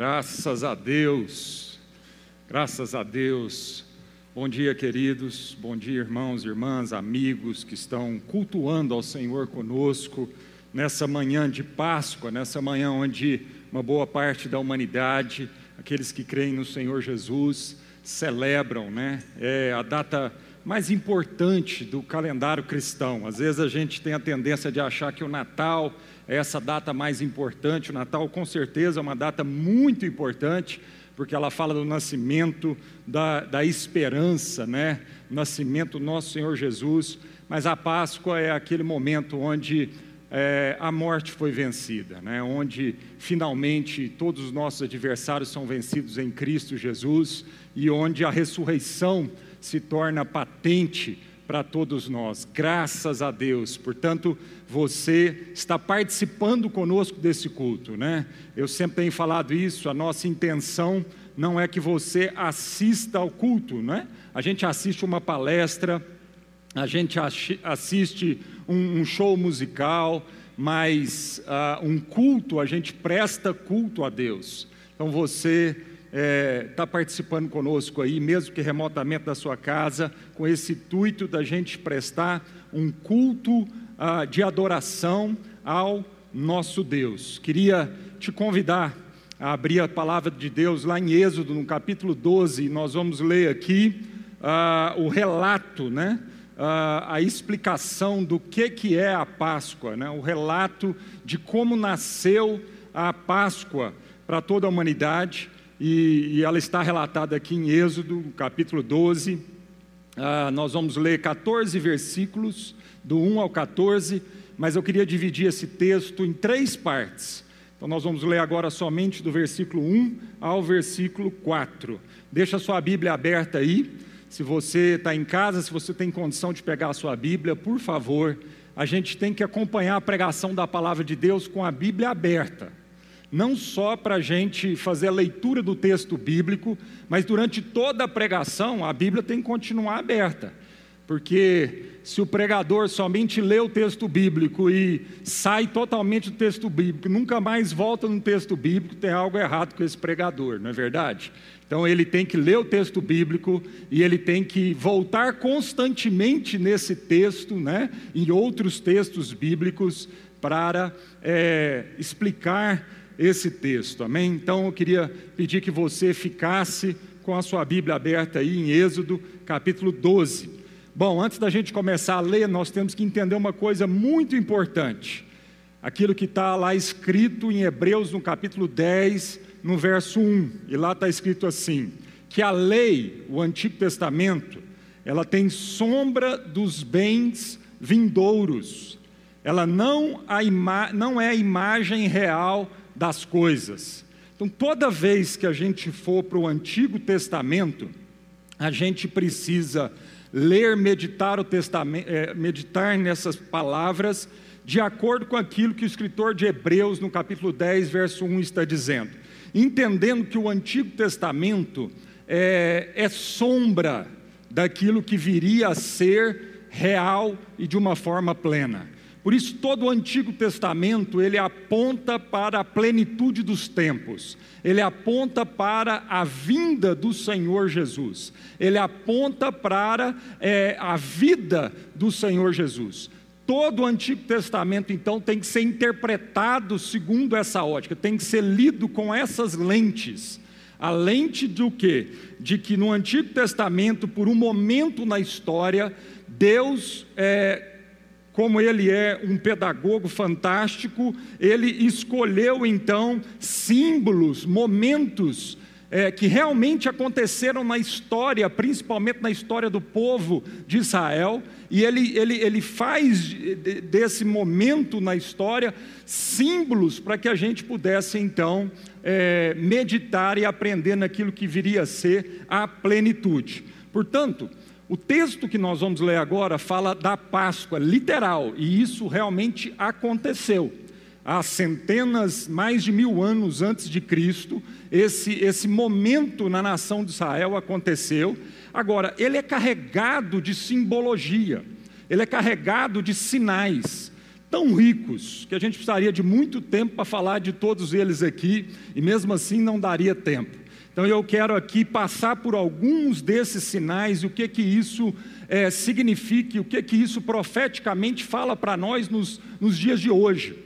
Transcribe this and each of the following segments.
Graças a Deus, graças a Deus. Bom dia, queridos, bom dia, irmãos, irmãs, amigos que estão cultuando ao Senhor conosco nessa manhã de Páscoa, nessa manhã onde uma boa parte da humanidade, aqueles que creem no Senhor Jesus, celebram, né? É a data mais importante do calendário cristão. Às vezes a gente tem a tendência de achar que o Natal é essa data mais importante. O Natal, com certeza, é uma data muito importante, porque ela fala do nascimento, da, da esperança, né? nascimento do nosso Senhor Jesus. Mas a Páscoa é aquele momento onde é, a morte foi vencida, né? onde finalmente todos os nossos adversários são vencidos em Cristo Jesus e onde a ressurreição se torna patente para todos nós, graças a Deus. Portanto, você está participando conosco desse culto, né? Eu sempre tenho falado isso, a nossa intenção não é que você assista ao culto, né? A gente assiste uma palestra, a gente assiste um, show musical, mas uh, um culto, a gente presta culto a Deus. Então você está é, tá participando conosco aí, mesmo que remotamente da sua casa, com esse intuito da gente prestar um culto ah, de adoração ao nosso Deus. Queria te convidar a abrir a palavra de Deus lá em Êxodo, no capítulo 12, nós vamos ler aqui ah, o relato, né? Ah, a explicação do que, que é a Páscoa, né? o relato de como nasceu a Páscoa para toda a humanidade e, e ela está relatada aqui em Êxodo, capítulo 12. Ah, nós vamos ler 14 versículos, do 1 ao 14, mas eu queria dividir esse texto em três partes. Então nós vamos ler agora somente do versículo 1 ao versículo 4. Deixa a sua Bíblia aberta aí. Se você está em casa, se você tem condição de pegar a sua Bíblia, por favor, a gente tem que acompanhar a pregação da palavra de Deus com a Bíblia aberta não só para a gente fazer a leitura do texto bíblico, mas durante toda a pregação a Bíblia tem que continuar aberta. Porque se o pregador somente lê o texto bíblico e sai totalmente do texto bíblico, nunca mais volta no texto bíblico, tem algo errado com esse pregador, não é verdade? Então ele tem que ler o texto bíblico e ele tem que voltar constantemente nesse texto, né, em outros textos bíblicos, para é, explicar esse texto, amém? Então eu queria pedir que você ficasse com a sua Bíblia aberta aí em Êxodo, capítulo 12. Bom, antes da gente começar a ler, nós temos que entender uma coisa muito importante. Aquilo que está lá escrito em Hebreus, no capítulo 10, no verso 1, e lá está escrito assim: que a lei, o Antigo Testamento, ela tem sombra dos bens vindouros, ela não, a não é a imagem real das coisas. Então, toda vez que a gente for para o Antigo Testamento, a gente precisa ler, meditar, o testamento, é, meditar nessas palavras de acordo com aquilo que o escritor de Hebreus, no capítulo 10, verso 1, está dizendo. Entendendo que o Antigo Testamento é, é sombra daquilo que viria a ser real e de uma forma plena. Por isso todo o Antigo Testamento ele aponta para a plenitude dos tempos. Ele aponta para a vinda do Senhor Jesus. Ele aponta para é, a vida do Senhor Jesus. Todo o Antigo Testamento, então, tem que ser interpretado segundo essa ótica, tem que ser lido com essas lentes. A lente do quê? De que no Antigo Testamento, por um momento na história, Deus é, como ele é um pedagogo fantástico, ele escolheu então símbolos, momentos é, que realmente aconteceram na história, principalmente na história do povo de Israel, e ele, ele, ele faz desse momento na história símbolos para que a gente pudesse então é, meditar e aprender naquilo que viria a ser a plenitude. Portanto, o texto que nós vamos ler agora fala da Páscoa, literal, e isso realmente aconteceu. Há centenas, mais de mil anos antes de Cristo, esse, esse momento na nação de Israel aconteceu. Agora, ele é carregado de simbologia, ele é carregado de sinais. tão ricos que a gente precisaria de muito tempo para falar de todos eles aqui e mesmo assim não daria tempo. Então eu quero aqui passar por alguns desses sinais e o que que isso é, significa, o que que isso profeticamente fala para nós nos, nos dias de hoje.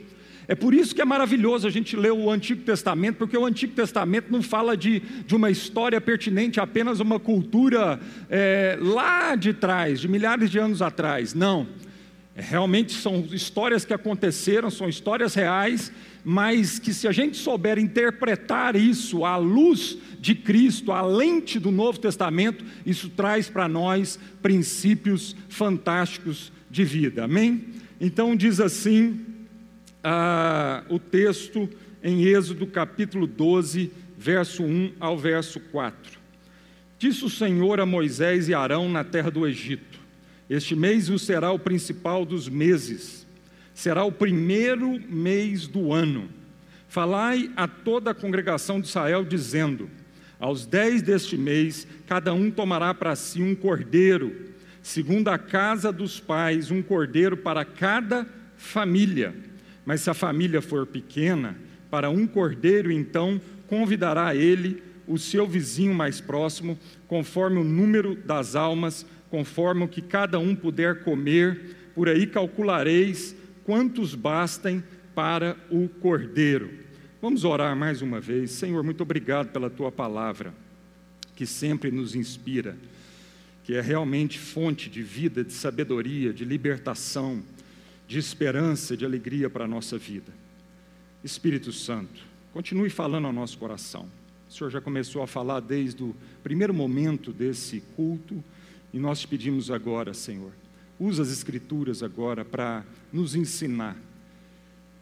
É por isso que é maravilhoso a gente ler o Antigo Testamento, porque o Antigo Testamento não fala de, de uma história pertinente apenas uma cultura é, lá de trás, de milhares de anos atrás. Não. Realmente são histórias que aconteceram, são histórias reais, mas que se a gente souber interpretar isso à luz de Cristo, à lente do Novo Testamento, isso traz para nós princípios fantásticos de vida. Amém? Então diz assim ah, o texto em Êxodo capítulo 12, verso 1 ao verso 4. Disse o Senhor a Moisés e Arão na terra do Egito: Este mês vos será o principal dos meses, será o primeiro mês do ano. Falai a toda a congregação de Israel, dizendo: Aos dez deste mês, cada um tomará para si um cordeiro, segundo a casa dos pais, um cordeiro para cada família mas se a família for pequena, para um cordeiro, então convidará ele o seu vizinho mais próximo, conforme o número das almas, conforme o que cada um puder comer, por aí calculareis quantos bastem para o cordeiro. Vamos orar mais uma vez. Senhor, muito obrigado pela tua palavra, que sempre nos inspira, que é realmente fonte de vida, de sabedoria, de libertação de esperança, de alegria para a nossa vida. Espírito Santo, continue falando ao nosso coração. O Senhor já começou a falar desde o primeiro momento desse culto e nós te pedimos agora, Senhor, usa as Escrituras agora para nos ensinar.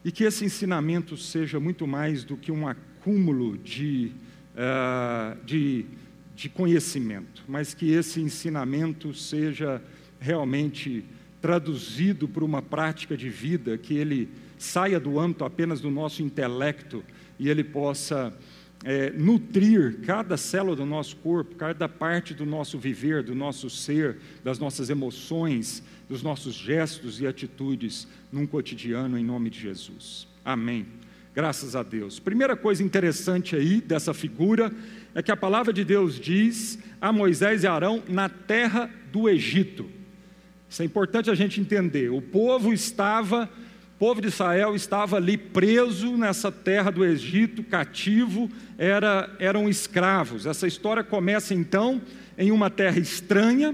E que esse ensinamento seja muito mais do que um acúmulo de, uh, de, de conhecimento, mas que esse ensinamento seja realmente traduzido por uma prática de vida, que ele saia do âmbito apenas do nosso intelecto e ele possa é, nutrir cada célula do nosso corpo, cada parte do nosso viver, do nosso ser, das nossas emoções, dos nossos gestos e atitudes num cotidiano em nome de Jesus. Amém. Graças a Deus. Primeira coisa interessante aí dessa figura é que a palavra de Deus diz a Moisés e Arão na terra do Egito. Isso é importante a gente entender. O povo estava, o povo de Israel estava ali preso nessa terra do Egito, cativo, era, eram escravos. Essa história começa então em uma terra estranha,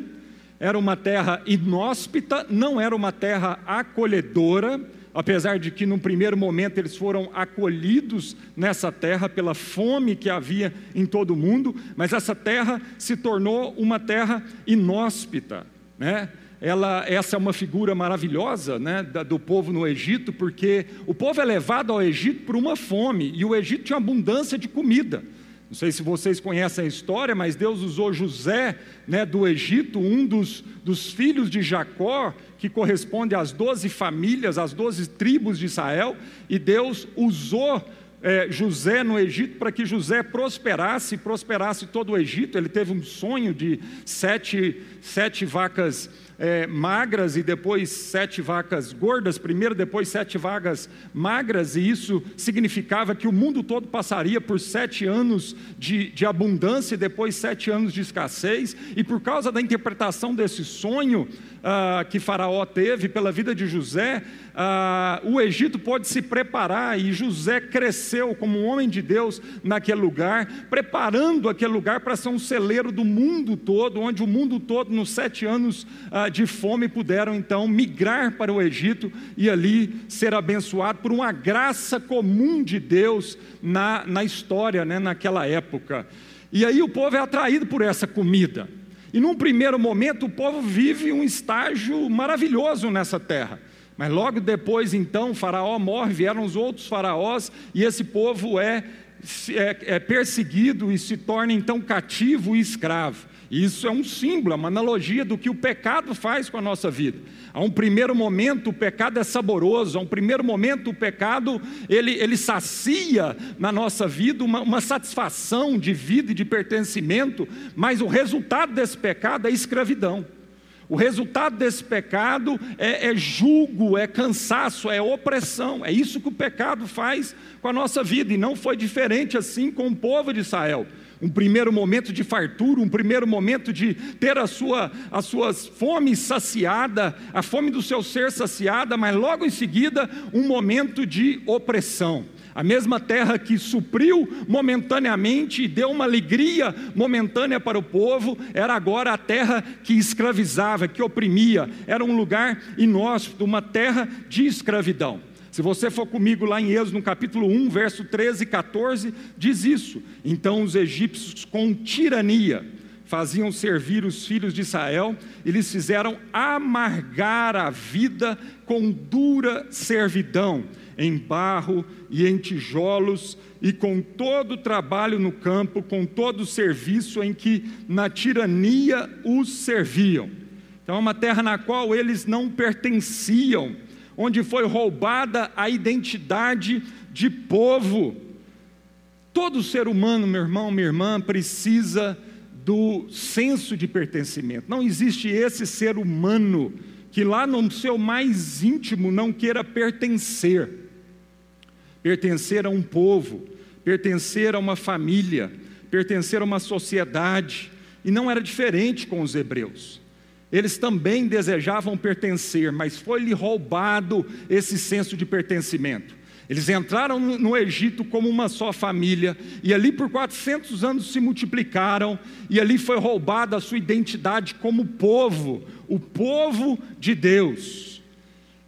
era uma terra inóspita, não era uma terra acolhedora, apesar de que, num primeiro momento, eles foram acolhidos nessa terra pela fome que havia em todo o mundo, mas essa terra se tornou uma terra inóspita, né? Ela, essa é uma figura maravilhosa né, do povo no Egito, porque o povo é levado ao Egito por uma fome, e o Egito tinha abundância de comida. Não sei se vocês conhecem a história, mas Deus usou José né, do Egito, um dos, dos filhos de Jacó, que corresponde às doze famílias, às doze tribos de Israel, e Deus usou é, José no Egito para que José prosperasse, prosperasse todo o Egito. Ele teve um sonho de sete, sete vacas é, magras e depois sete vacas gordas, primeiro, depois sete vacas magras, e isso significava que o mundo todo passaria por sete anos de, de abundância e depois sete anos de escassez, e por causa da interpretação desse sonho ah, que Faraó teve pela vida de José, ah, o Egito pode se preparar, e José cresceu como um homem de Deus naquele lugar, preparando aquele lugar para ser um celeiro do mundo todo, onde o mundo todo, nos sete anos ah, de fome, puderam então migrar para o Egito e ali ser abençoado por uma graça comum de Deus na, na história, né, naquela época. E aí o povo é atraído por essa comida. E num primeiro momento o povo vive um estágio maravilhoso nessa terra. Mas logo depois, então, faraó morre, vieram os outros faraós, e esse povo é, é, é perseguido e se torna então cativo e escravo. Isso é um símbolo, é uma analogia do que o pecado faz com a nossa vida. A um primeiro momento o pecado é saboroso, a um primeiro momento o pecado ele, ele sacia na nossa vida uma, uma satisfação de vida e de pertencimento, mas o resultado desse pecado é escravidão. O resultado desse pecado é, é julgo, é cansaço, é opressão. É isso que o pecado faz com a nossa vida, e não foi diferente assim com o povo de Israel um primeiro momento de fartura, um primeiro momento de ter a sua, as suas fomes saciada, a fome do seu ser saciada, mas logo em seguida um momento de opressão. A mesma terra que supriu momentaneamente e deu uma alegria momentânea para o povo, era agora a terra que escravizava, que oprimia, era um lugar inóspito, uma terra de escravidão. Se você for comigo lá em Êxodo, no capítulo 1, verso 13 e 14, diz isso. Então os egípcios, com tirania, faziam servir os filhos de Israel, e lhes fizeram amargar a vida com dura servidão, em barro e em tijolos, e com todo o trabalho no campo, com todo o serviço em que na tirania os serviam. Então, é uma terra na qual eles não pertenciam onde foi roubada a identidade de povo. Todo ser humano, meu irmão, minha irmã, precisa do senso de pertencimento. Não existe esse ser humano que lá no seu mais íntimo não queira pertencer. Pertencer a um povo, pertencer a uma família, pertencer a uma sociedade. E não era diferente com os hebreus. Eles também desejavam pertencer, mas foi-lhe roubado esse senso de pertencimento. Eles entraram no Egito como uma só família, e ali por 400 anos se multiplicaram, e ali foi roubada a sua identidade como povo, o povo de Deus.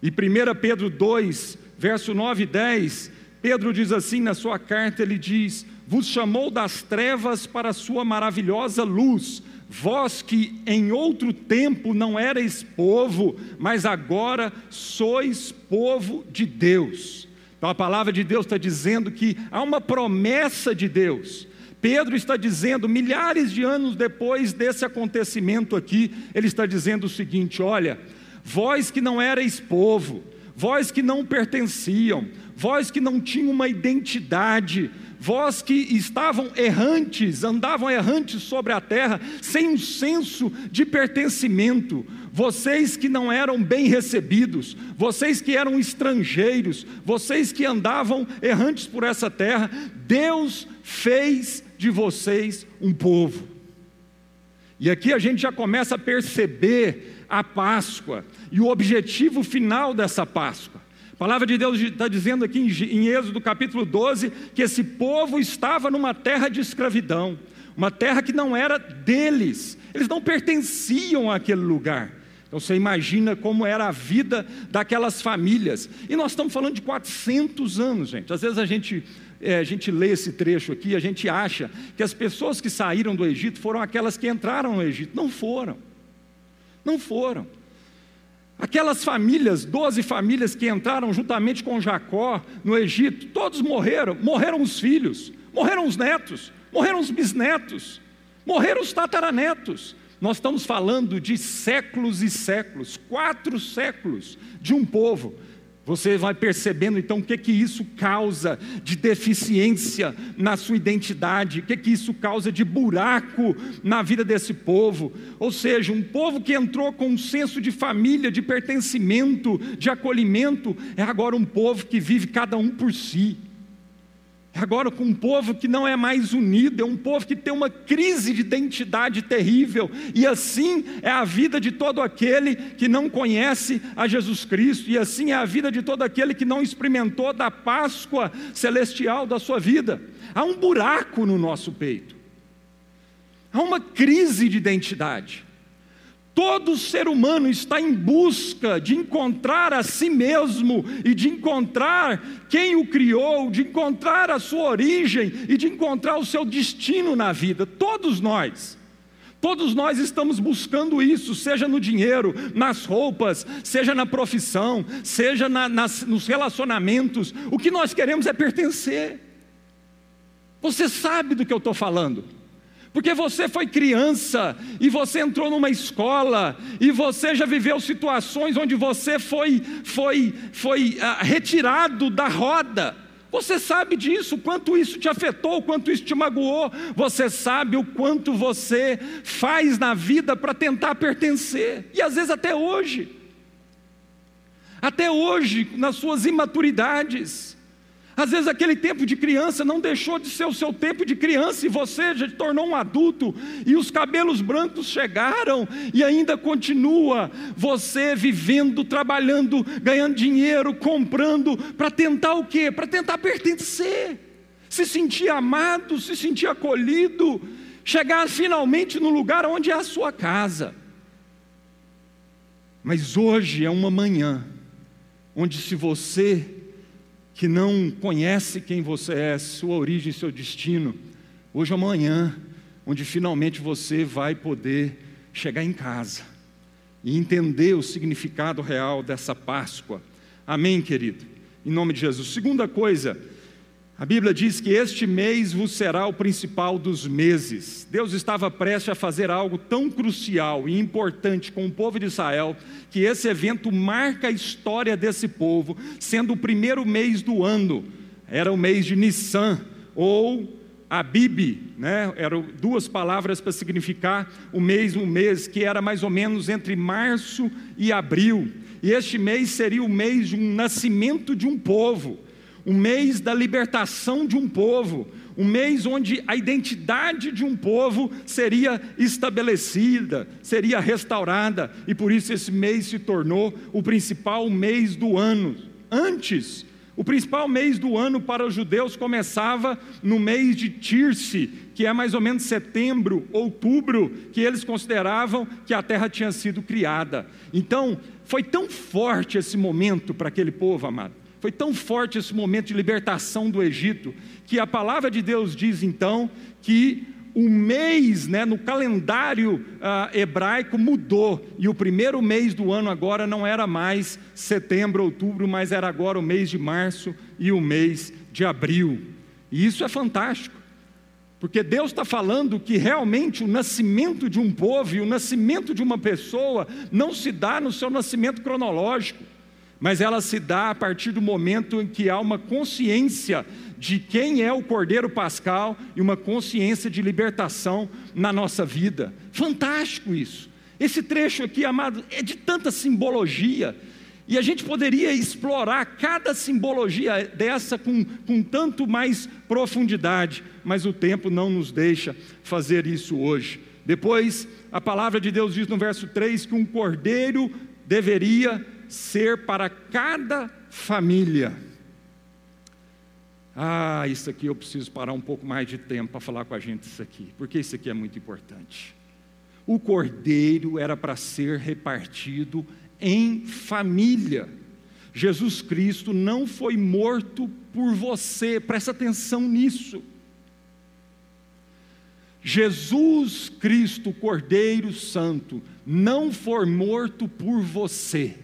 E 1 Pedro 2, verso 9 e 10, Pedro diz assim na sua carta: ele diz: Vos chamou das trevas para a sua maravilhosa luz Vós que em outro tempo não erais povo, mas agora sois povo de Deus. Então a palavra de Deus está dizendo que há uma promessa de Deus. Pedro está dizendo, milhares de anos depois desse acontecimento aqui, ele está dizendo o seguinte: olha, vós que não erais povo, vós que não pertenciam, vós que não tinham uma identidade, vós que estavam errantes, andavam errantes sobre a terra, sem um senso de pertencimento, vocês que não eram bem recebidos, vocês que eram estrangeiros, vocês que andavam errantes por essa terra, Deus fez de vocês um povo. E aqui a gente já começa a perceber a Páscoa e o objetivo final dessa Páscoa. A palavra de Deus está dizendo aqui em Êxodo capítulo 12 que esse povo estava numa terra de escravidão, uma terra que não era deles, eles não pertenciam àquele lugar. Então você imagina como era a vida daquelas famílias. E nós estamos falando de 400 anos, gente. Às vezes a gente, é, a gente lê esse trecho aqui a gente acha que as pessoas que saíram do Egito foram aquelas que entraram no Egito. Não foram. Não foram. Aquelas famílias, doze famílias que entraram juntamente com Jacó no Egito, todos morreram. Morreram os filhos, morreram os netos, morreram os bisnetos, morreram os tataranetos. Nós estamos falando de séculos e séculos, quatro séculos de um povo você vai percebendo então o que que isso causa de deficiência na sua identidade, o que que isso causa de buraco na vida desse povo. Ou seja, um povo que entrou com um senso de família, de pertencimento, de acolhimento, é agora um povo que vive cada um por si. Agora, com um povo que não é mais unido, é um povo que tem uma crise de identidade terrível, e assim é a vida de todo aquele que não conhece a Jesus Cristo, e assim é a vida de todo aquele que não experimentou da Páscoa celestial da sua vida. Há um buraco no nosso peito, há uma crise de identidade. Todo ser humano está em busca de encontrar a si mesmo e de encontrar quem o criou, de encontrar a sua origem e de encontrar o seu destino na vida. Todos nós. Todos nós estamos buscando isso, seja no dinheiro, nas roupas, seja na profissão, seja na, nas, nos relacionamentos. O que nós queremos é pertencer. Você sabe do que eu estou falando. Porque você foi criança e você entrou numa escola e você já viveu situações onde você foi foi foi ah, retirado da roda. Você sabe disso, quanto isso te afetou, quanto isso te magoou. Você sabe o quanto você faz na vida para tentar pertencer. E às vezes até hoje. Até hoje, nas suas imaturidades. Às vezes aquele tempo de criança não deixou de ser o seu tempo de criança e você já se tornou um adulto e os cabelos brancos chegaram e ainda continua você vivendo, trabalhando, ganhando dinheiro, comprando para tentar o quê? Para tentar pertencer, se sentir amado, se sentir acolhido, chegar finalmente no lugar onde é a sua casa. Mas hoje é uma manhã onde se você que não conhece quem você é, sua origem, seu destino, hoje ou amanhã, onde finalmente você vai poder chegar em casa e entender o significado real dessa Páscoa. Amém, querido? Em nome de Jesus. Segunda coisa, a Bíblia diz que este mês vos será o principal dos meses. Deus estava prestes a fazer algo tão crucial e importante com o povo de Israel, que esse evento marca a história desse povo, sendo o primeiro mês do ano. Era o mês de Nissan, ou Abib, né? eram duas palavras para significar o um mês que era mais ou menos entre março e abril. E este mês seria o mês de um nascimento de um povo um mês da libertação de um povo, um mês onde a identidade de um povo seria estabelecida, seria restaurada, e por isso esse mês se tornou o principal mês do ano. Antes, o principal mês do ano para os judeus começava no mês de Tirce, que é mais ou menos setembro, outubro, que eles consideravam que a terra tinha sido criada. Então, foi tão forte esse momento para aquele povo, amado foi tão forte esse momento de libertação do Egito, que a palavra de Deus diz então que o mês, né, no calendário uh, hebraico mudou, e o primeiro mês do ano agora não era mais setembro, outubro, mas era agora o mês de março e o mês de abril. E isso é fantástico, porque Deus está falando que realmente o nascimento de um povo e o nascimento de uma pessoa não se dá no seu nascimento cronológico mas ela se dá a partir do momento em que há uma consciência de quem é o Cordeiro Pascal e uma consciência de libertação na nossa vida. Fantástico isso. Esse trecho aqui, amado, é de tanta simbologia. E a gente poderia explorar cada simbologia dessa com, com tanto mais profundidade, mas o tempo não nos deixa fazer isso hoje. Depois, a palavra de Deus diz no verso 3 que um cordeiro deveria ser para cada família. Ah, isso aqui eu preciso parar um pouco mais de tempo para falar com a gente isso aqui, porque isso aqui é muito importante. O cordeiro era para ser repartido em família. Jesus Cristo não foi morto por você, presta atenção nisso. Jesus Cristo, Cordeiro Santo, não foi morto por você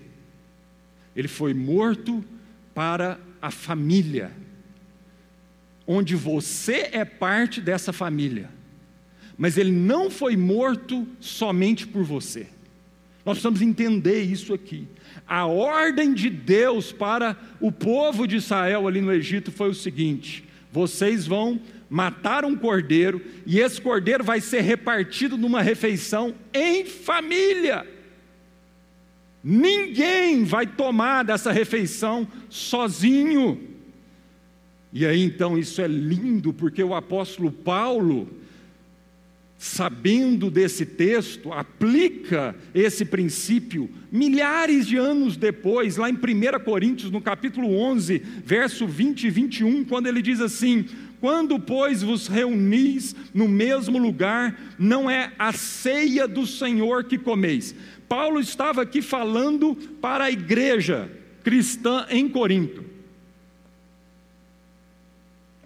ele foi morto para a família, onde você é parte dessa família, mas ele não foi morto somente por você. Nós precisamos entender isso aqui. A ordem de Deus para o povo de Israel ali no Egito foi o seguinte: vocês vão matar um cordeiro, e esse cordeiro vai ser repartido numa refeição em família. Ninguém vai tomar dessa refeição sozinho. E aí então isso é lindo, porque o apóstolo Paulo, sabendo desse texto, aplica esse princípio milhares de anos depois, lá em 1 Coríntios, no capítulo 11, verso 20 e 21, quando ele diz assim: quando, pois, vos reunis no mesmo lugar, não é a ceia do Senhor que comeis, Paulo estava aqui falando para a igreja cristã em Corinto.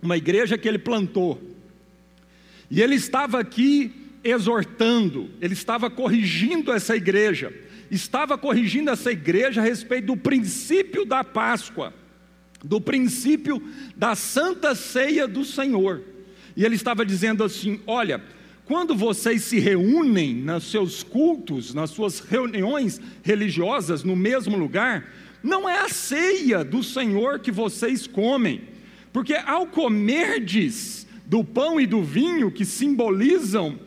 Uma igreja que ele plantou. E ele estava aqui exortando, ele estava corrigindo essa igreja, estava corrigindo essa igreja a respeito do princípio da Páscoa, do princípio da santa ceia do Senhor. E ele estava dizendo assim: olha, quando vocês se reúnem nos seus cultos, nas suas reuniões religiosas no mesmo lugar, não é a ceia do Senhor que vocês comem, Porque ao comerdes do pão e do vinho que simbolizam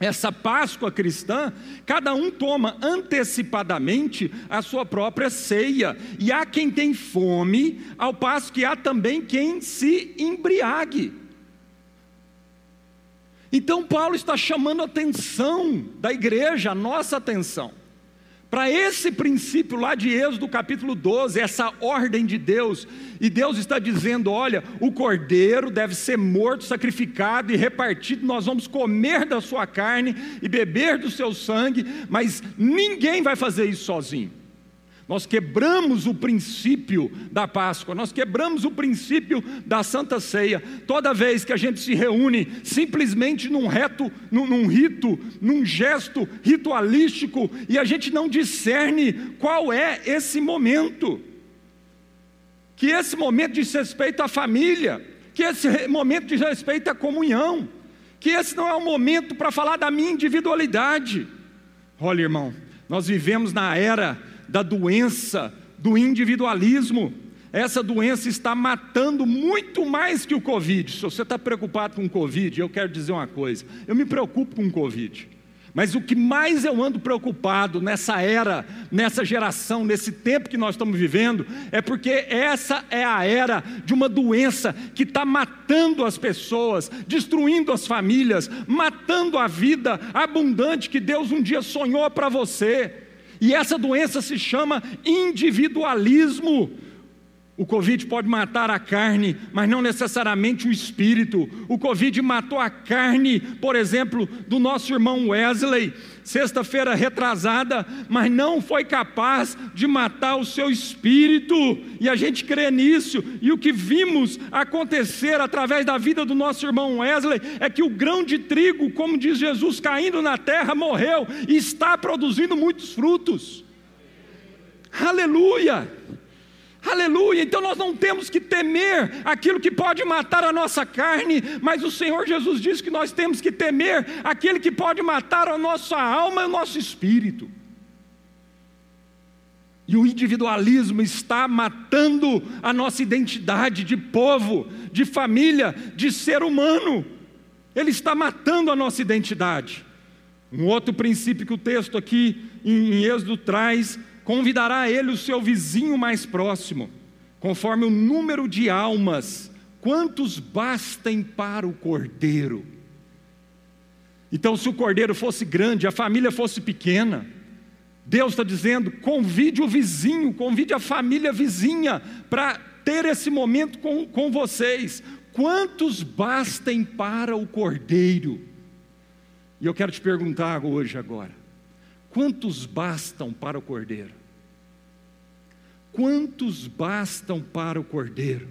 essa Páscoa cristã, cada um toma antecipadamente a sua própria ceia, e há quem tem fome, ao passo que há também quem se embriague. Então, Paulo está chamando a atenção da igreja, a nossa atenção, para esse princípio lá de Êxodo capítulo 12, essa ordem de Deus, e Deus está dizendo: olha, o cordeiro deve ser morto, sacrificado e repartido, nós vamos comer da sua carne e beber do seu sangue, mas ninguém vai fazer isso sozinho. Nós quebramos o princípio da Páscoa, nós quebramos o princípio da Santa Ceia. Toda vez que a gente se reúne simplesmente num, reto, num, num rito, num gesto ritualístico, e a gente não discerne qual é esse momento. Que esse momento diz respeito à família, que esse momento diz respeito à comunhão, que esse não é um momento para falar da minha individualidade. Olha, irmão, nós vivemos na era da doença, do individualismo. Essa doença está matando muito mais que o Covid. Se você está preocupado com o Covid, eu quero dizer uma coisa: eu me preocupo com o Covid. Mas o que mais eu ando preocupado nessa era, nessa geração, nesse tempo que nós estamos vivendo, é porque essa é a era de uma doença que está matando as pessoas, destruindo as famílias, matando a vida abundante que Deus um dia sonhou para você. E essa doença se chama individualismo. O Covid pode matar a carne, mas não necessariamente o espírito. O Covid matou a carne, por exemplo, do nosso irmão Wesley, sexta-feira retrasada, mas não foi capaz de matar o seu espírito. E a gente crê nisso. E o que vimos acontecer através da vida do nosso irmão Wesley é que o grão de trigo, como diz Jesus, caindo na terra, morreu e está produzindo muitos frutos. Aleluia! Aleluia! Então nós não temos que temer aquilo que pode matar a nossa carne, mas o Senhor Jesus diz que nós temos que temer aquele que pode matar a nossa alma e o nosso espírito. E o individualismo está matando a nossa identidade de povo, de família, de ser humano. Ele está matando a nossa identidade. Um outro princípio que o texto aqui em Êxodo traz convidará ele o seu vizinho mais próximo, conforme o número de almas, quantos bastem para o cordeiro. Então, se o cordeiro fosse grande, a família fosse pequena, Deus está dizendo: convide o vizinho, convide a família vizinha para ter esse momento com, com vocês. Quantos bastem para o cordeiro? E eu quero te perguntar hoje, agora: quantos bastam para o cordeiro? Quantos bastam para o cordeiro?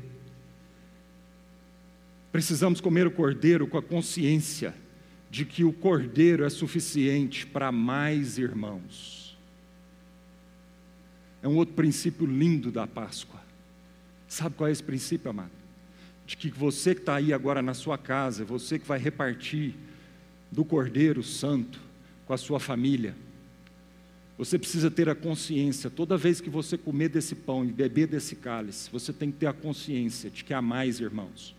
Precisamos comer o cordeiro com a consciência de que o cordeiro é suficiente para mais irmãos. É um outro princípio lindo da Páscoa. Sabe qual é esse princípio, amado? De que você que está aí agora na sua casa, você que vai repartir do Cordeiro Santo com a sua família, você precisa ter a consciência, toda vez que você comer desse pão e beber desse cálice, você tem que ter a consciência de que há mais irmãos,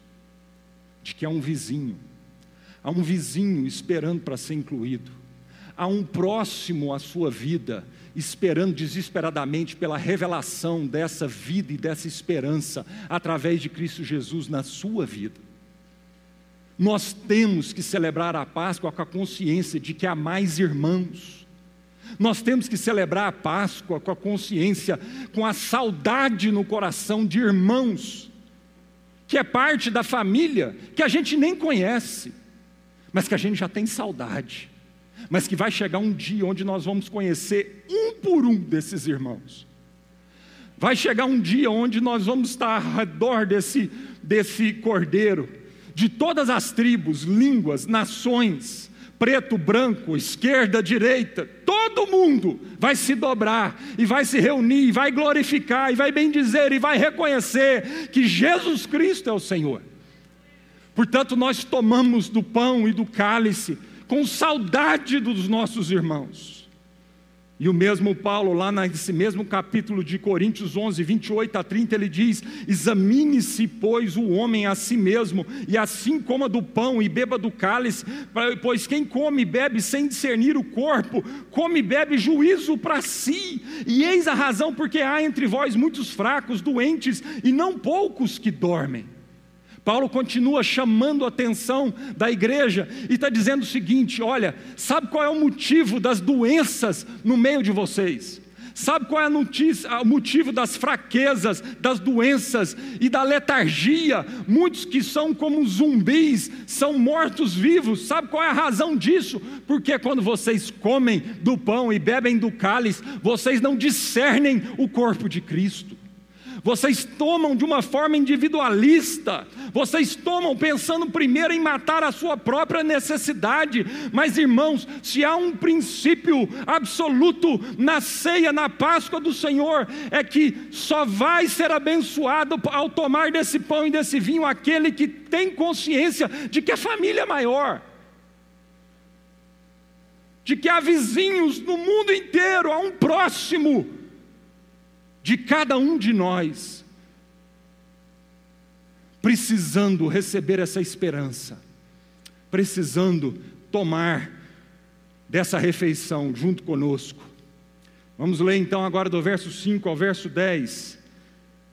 de que há um vizinho, há um vizinho esperando para ser incluído, há um próximo à sua vida, esperando desesperadamente pela revelação dessa vida e dessa esperança através de Cristo Jesus na sua vida. Nós temos que celebrar a Páscoa com a consciência de que há mais irmãos nós temos que celebrar a Páscoa com a consciência, com a saudade no coração de irmãos, que é parte da família, que a gente nem conhece, mas que a gente já tem saudade, mas que vai chegar um dia onde nós vamos conhecer um por um desses irmãos. Vai chegar um dia onde nós vamos estar ao redor desse, desse cordeiro, de todas as tribos, línguas, nações, preto, branco, esquerda, direita, todo mundo vai se dobrar e vai se reunir, e vai glorificar, e vai bendizer, e vai reconhecer que Jesus Cristo é o Senhor. Portanto, nós tomamos do pão e do cálice com saudade dos nossos irmãos. E o mesmo Paulo, lá nesse mesmo capítulo de Coríntios 11, 28 a 30, ele diz: Examine-se, pois, o homem a si mesmo, e assim coma do pão e beba do cálice, pois quem come e bebe sem discernir o corpo, come e bebe juízo para si. E eis a razão porque há entre vós muitos fracos, doentes, e não poucos que dormem. Paulo continua chamando a atenção da igreja e está dizendo o seguinte: olha, sabe qual é o motivo das doenças no meio de vocês? Sabe qual é o motivo das fraquezas, das doenças e da letargia? Muitos que são como zumbis, são mortos-vivos. Sabe qual é a razão disso? Porque quando vocês comem do pão e bebem do cálice, vocês não discernem o corpo de Cristo. Vocês tomam de uma forma individualista, vocês tomam pensando primeiro em matar a sua própria necessidade. Mas, irmãos, se há um princípio absoluto na ceia, na Páscoa do Senhor, é que só vai ser abençoado ao tomar desse pão e desse vinho aquele que tem consciência de que a família é maior. De que há vizinhos no mundo inteiro, há um próximo de cada um de nós, precisando receber essa esperança, precisando tomar dessa refeição junto conosco. Vamos ler então agora do verso 5 ao verso 10.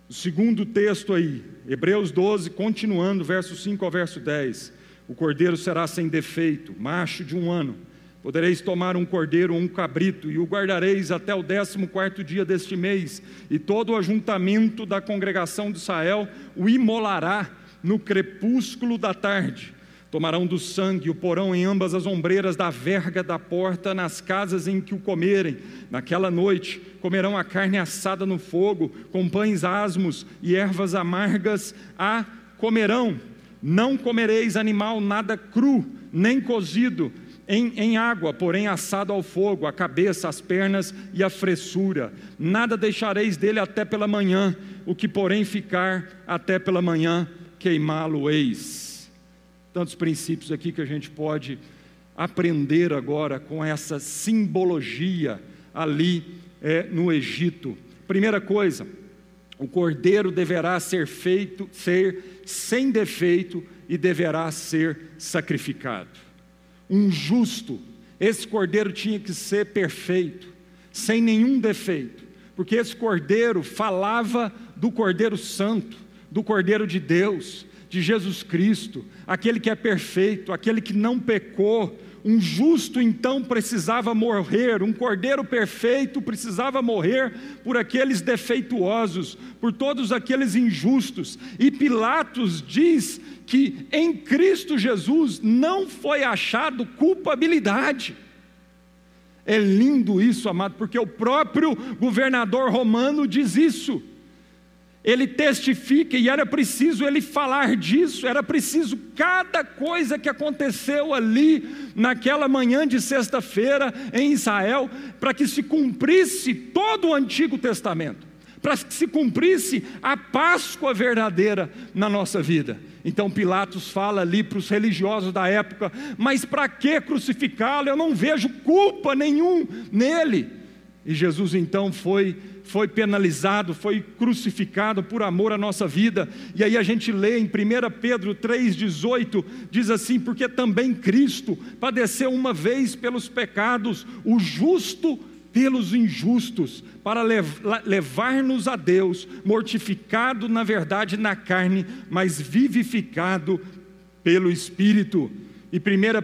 O segundo texto aí, Hebreus 12, continuando, verso 5 ao verso 10. O cordeiro será sem defeito, macho de um ano Podereis tomar um cordeiro ou um cabrito, e o guardareis até o décimo quarto dia deste mês, e todo o ajuntamento da congregação de Israel o imolará no crepúsculo da tarde. Tomarão do sangue, o porão em ambas as ombreiras da verga da porta, nas casas em que o comerem. Naquela noite comerão a carne assada no fogo, com pães asmos e ervas amargas a comerão. Não comereis animal nada cru, nem cozido, em, em, água, porém assado ao fogo, a cabeça, as pernas e a fressura. Nada deixareis dele até pela manhã, o que porém ficar até pela manhã, queimá-lo-eis. Tantos princípios aqui que a gente pode aprender agora com essa simbologia ali é, no Egito. Primeira coisa, o cordeiro deverá ser feito, ser sem defeito e deverá ser sacrificado um justo. Esse cordeiro tinha que ser perfeito, sem nenhum defeito, porque esse cordeiro falava do Cordeiro Santo, do Cordeiro de Deus, de Jesus Cristo, aquele que é perfeito, aquele que não pecou, um justo então precisava morrer, um cordeiro perfeito precisava morrer por aqueles defeituosos, por todos aqueles injustos. E Pilatos diz que em Cristo Jesus não foi achado culpabilidade. É lindo isso, amado, porque o próprio governador romano diz isso ele testifica e era preciso ele falar disso, era preciso cada coisa que aconteceu ali naquela manhã de sexta-feira em Israel, para que se cumprisse todo o Antigo Testamento, para que se cumprisse a Páscoa verdadeira na nossa vida. Então Pilatos fala ali para os religiosos da época: mas para que crucificá-lo? Eu não vejo culpa nenhum nele. E Jesus então foi foi penalizado, foi crucificado por amor à nossa vida. E aí a gente lê em 1 Pedro 3,18, diz assim: Porque também Cristo padeceu uma vez pelos pecados, o justo pelos injustos, para levar-nos a Deus, mortificado na verdade na carne, mas vivificado pelo Espírito. E 1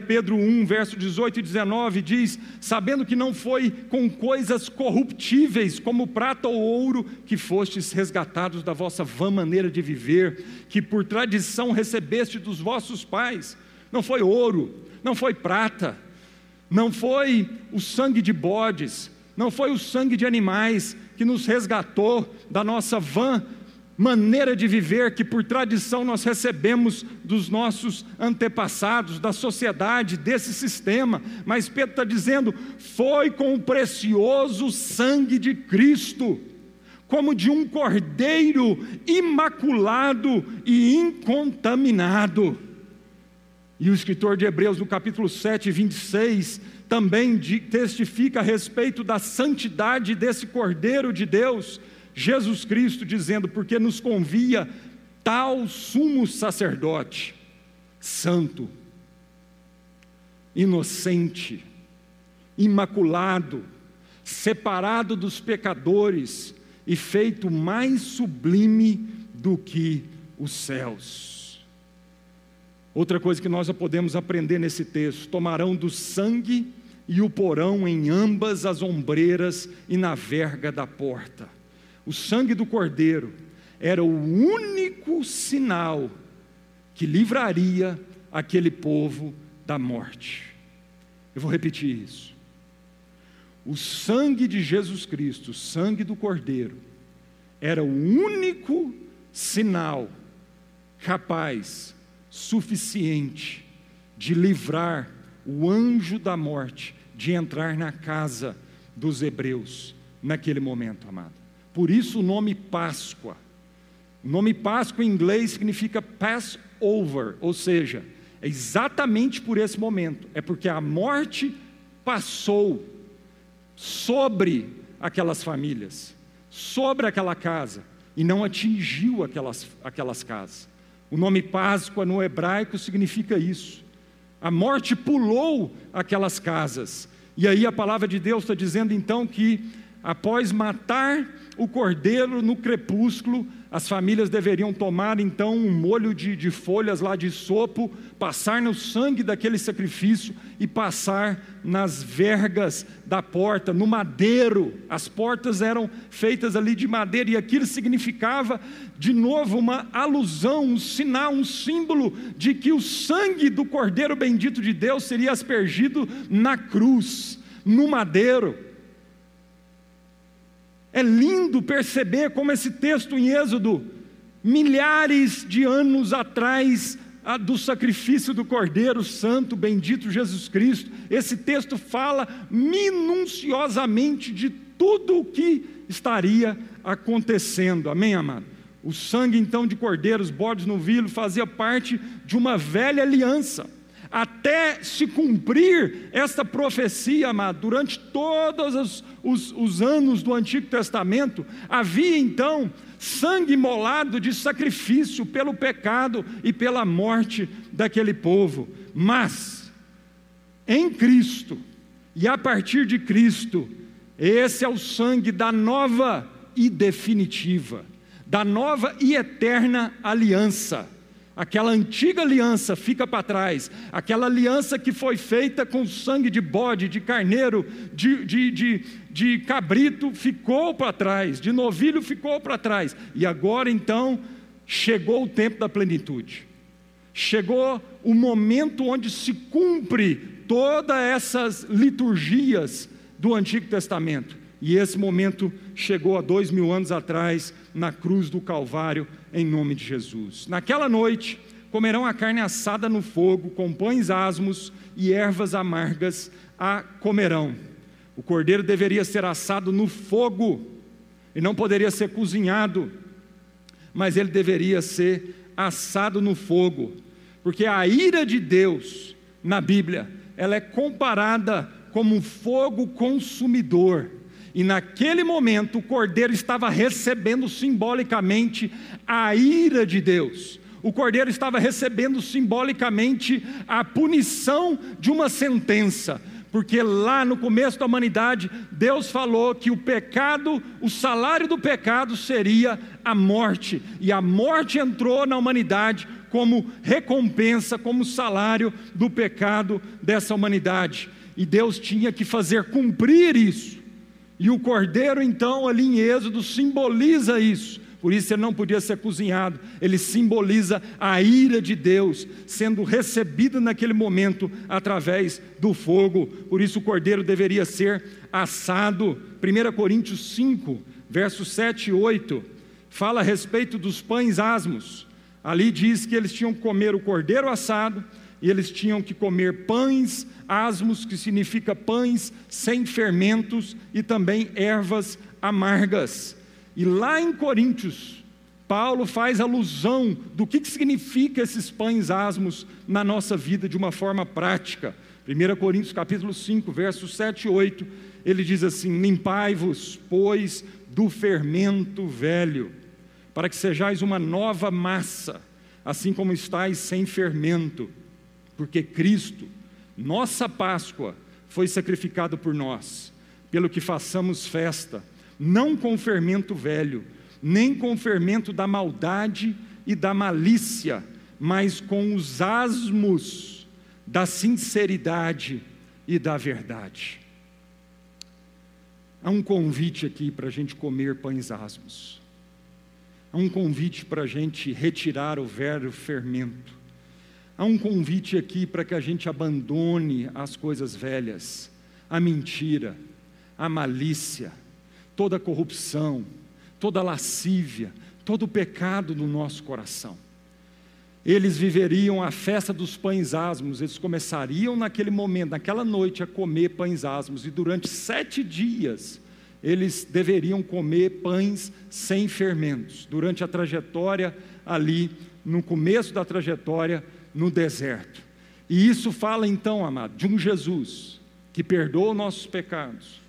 Pedro 1, verso 18 e 19 diz: Sabendo que não foi com coisas corruptíveis, como prata ou ouro, que fostes resgatados da vossa vã maneira de viver, que por tradição recebeste dos vossos pais. Não foi ouro, não foi prata, não foi o sangue de bodes, não foi o sangue de animais que nos resgatou da nossa vã maneira de viver que por tradição nós recebemos dos nossos antepassados, da sociedade, desse sistema, mas Pedro está dizendo: foi com o precioso sangue de Cristo, como de um cordeiro imaculado e incontaminado. E o escritor de Hebreus, no capítulo 7, 26, também testifica a respeito da santidade desse Cordeiro de Deus, Jesus Cristo dizendo, porque nos convia tal sumo sacerdote, santo, inocente, imaculado, separado dos pecadores e feito mais sublime do que os céus. Outra coisa que nós já podemos aprender nesse texto: tomarão do sangue e o porão em ambas as ombreiras e na verga da porta. O sangue do cordeiro era o único sinal que livraria aquele povo da morte. Eu vou repetir isso. O sangue de Jesus Cristo, o sangue do Cordeiro, era o único sinal capaz, suficiente, de livrar o anjo da morte de entrar na casa dos hebreus naquele momento, amado. Por isso o nome Páscoa. O nome Páscoa em inglês significa Passover, ou seja, é exatamente por esse momento, é porque a morte passou sobre aquelas famílias, sobre aquela casa, e não atingiu aquelas, aquelas casas. O nome Páscoa no hebraico significa isso. A morte pulou aquelas casas. E aí a palavra de Deus está dizendo então que após matar o cordeiro no crepúsculo, as famílias deveriam tomar então um molho de, de, folhas lá de sopo, passar no sangue daquele sacrifício e passar nas vergas da porta, no madeiro. As portas eram feitas ali de madeira e aquilo significava, de novo, uma alusão, um sinal, um símbolo de que o sangue do Cordeiro bendito de Deus seria aspergido na cruz, no madeiro. É lindo perceber como esse texto em Êxodo, milhares de anos atrás do sacrifício do Cordeiro Santo, bendito Jesus Cristo, esse texto fala minuciosamente de tudo o que estaria acontecendo. Amém, amado? O sangue então de cordeiros, bodes no vilo, fazia parte de uma velha aliança até se cumprir esta profecia, amado, durante todos os, os, os anos do Antigo Testamento, havia então sangue molado de sacrifício pelo pecado e pela morte daquele povo. Mas, em Cristo, e a partir de Cristo, esse é o sangue da nova e definitiva, da nova e eterna aliança Aquela antiga aliança fica para trás, aquela aliança que foi feita com sangue de bode, de carneiro, de, de, de, de cabrito, ficou para trás, de novilho ficou para trás, e agora então chegou o tempo da plenitude, chegou o momento onde se cumpre todas essas liturgias do Antigo Testamento, e esse momento chegou há dois mil anos atrás, na cruz do Calvário, em nome de Jesus. Naquela noite, comerão a carne assada no fogo, com pães asmos e ervas amargas a comerão. O cordeiro deveria ser assado no fogo, e não poderia ser cozinhado, mas ele deveria ser assado no fogo, porque a ira de Deus na Bíblia, ela é comparada como um fogo consumidor. E naquele momento o cordeiro estava recebendo simbolicamente a ira de Deus. O cordeiro estava recebendo simbolicamente a punição de uma sentença, porque lá no começo da humanidade, Deus falou que o pecado, o salário do pecado seria a morte, e a morte entrou na humanidade como recompensa, como salário do pecado dessa humanidade. E Deus tinha que fazer cumprir isso. E o cordeiro, então, ali em Êxodo, simboliza isso. Por isso ele não podia ser cozinhado, ele simboliza a ira de Deus sendo recebida naquele momento através do fogo. Por isso o cordeiro deveria ser assado. 1 Coríntios 5, versos 7 e 8, fala a respeito dos pães asmos. Ali diz que eles tinham que comer o cordeiro assado e eles tinham que comer pães asmos, que significa pães sem fermentos, e também ervas amargas. E lá em Coríntios, Paulo faz alusão do que, que significa esses pães asmos na nossa vida de uma forma prática. 1 Coríntios capítulo 5, versos 7 e 8, ele diz assim: Limpai-vos, pois, do fermento velho, para que sejais uma nova massa, assim como estáis sem fermento, porque Cristo, nossa Páscoa, foi sacrificado por nós, pelo que façamos festa, não com fermento velho, nem com fermento da maldade e da malícia, mas com os asmos da sinceridade e da verdade. Há um convite aqui para a gente comer pães asmos. Há um convite para a gente retirar o velho fermento. Há um convite aqui para que a gente abandone as coisas velhas, a mentira, a malícia, toda a corrupção, toda a lascívia, todo o pecado no nosso coração. Eles viveriam a festa dos pães asmos, eles começariam naquele momento, naquela noite, a comer pães asmos, e durante sete dias eles deveriam comer pães sem fermentos, durante a trajetória ali, no começo da trajetória, no deserto. E isso fala então, amado, de um Jesus que perdoa nossos pecados.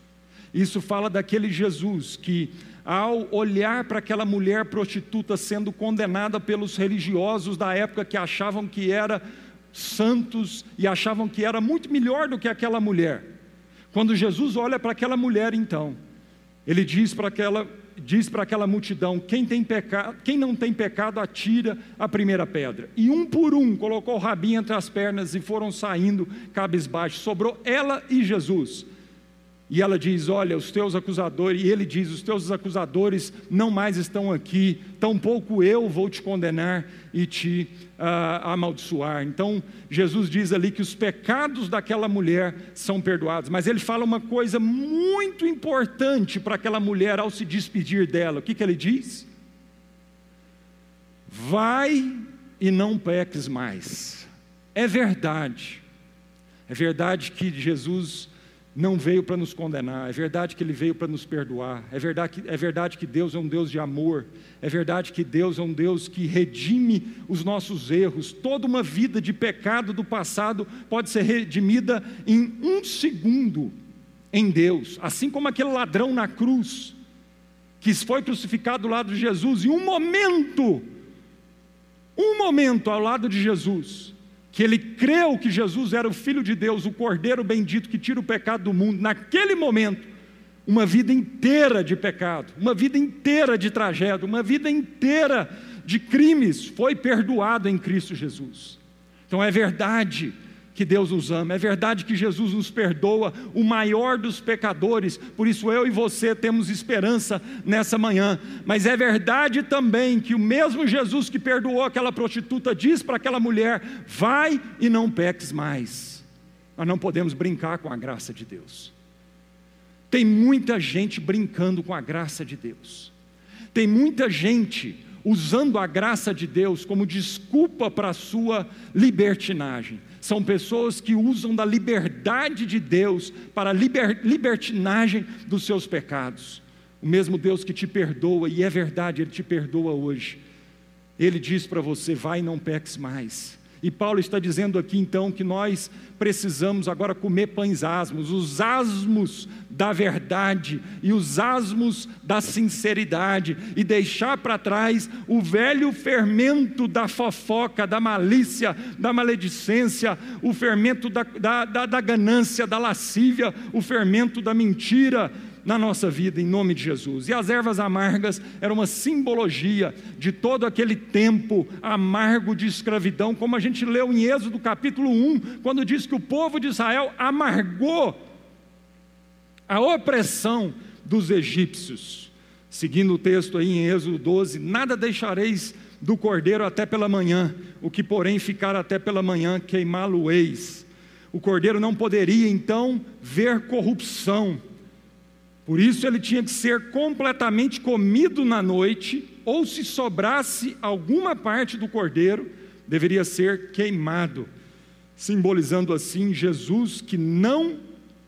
Isso fala daquele Jesus que ao olhar para aquela mulher prostituta sendo condenada pelos religiosos da época que achavam que era santos e achavam que era muito melhor do que aquela mulher. Quando Jesus olha para aquela mulher, então, ele diz para aquela diz para aquela multidão: quem, tem pecado, quem não tem pecado, atira a primeira pedra. E um por um colocou o rabinho entre as pernas e foram saindo cabisbaixo. Sobrou ela e Jesus. E ela diz: Olha, os teus acusadores, e ele diz: Os teus acusadores não mais estão aqui, tampouco eu vou te condenar e te uh, amaldiçoar. Então, Jesus diz ali que os pecados daquela mulher são perdoados, mas ele fala uma coisa muito importante para aquela mulher ao se despedir dela: o que, que ele diz? Vai e não peques mais. É verdade, é verdade que Jesus não veio para nos condenar, é verdade que Ele veio para nos perdoar, é verdade, que, é verdade que Deus é um Deus de amor, é verdade que Deus é um Deus que redime os nossos erros. Toda uma vida de pecado do passado pode ser redimida em um segundo em Deus, assim como aquele ladrão na cruz, que foi crucificado ao lado de Jesus, em um momento, um momento ao lado de Jesus, que ele creu que Jesus era o Filho de Deus, o Cordeiro bendito que tira o pecado do mundo, naquele momento, uma vida inteira de pecado, uma vida inteira de tragédia, uma vida inteira de crimes foi perdoado em Cristo Jesus. Então é verdade que Deus nos ama, é verdade que Jesus nos perdoa, o maior dos pecadores, por isso eu e você temos esperança nessa manhã, mas é verdade também que o mesmo Jesus que perdoou aquela prostituta diz para aquela mulher: vai e não peques mais. Nós não podemos brincar com a graça de Deus. Tem muita gente brincando com a graça de Deus, tem muita gente usando a graça de Deus como desculpa para a sua libertinagem são pessoas que usam da liberdade de Deus para a liber, libertinagem dos seus pecados. O mesmo Deus que te perdoa, e é verdade, Ele te perdoa hoje. Ele diz para você: vai e não peques mais. E Paulo está dizendo aqui então que nós precisamos agora comer pães asmos, os asmos da verdade e os asmos da sinceridade, e deixar para trás o velho fermento da fofoca, da malícia, da maledicência, o fermento da, da, da, da ganância, da lascívia, o fermento da mentira na nossa vida, em nome de Jesus. E as ervas amargas eram uma simbologia de todo aquele tempo amargo de escravidão, como a gente leu em Êxodo capítulo 1, quando diz que o povo de Israel amargou a opressão dos egípcios. Seguindo o texto aí em Êxodo 12: Nada deixareis do cordeiro até pela manhã, o que porém ficar até pela manhã, queimá-lo-eis. O cordeiro não poderia então ver corrupção por isso ele tinha que ser completamente comido na noite, ou se sobrasse alguma parte do cordeiro, deveria ser queimado, simbolizando assim Jesus que não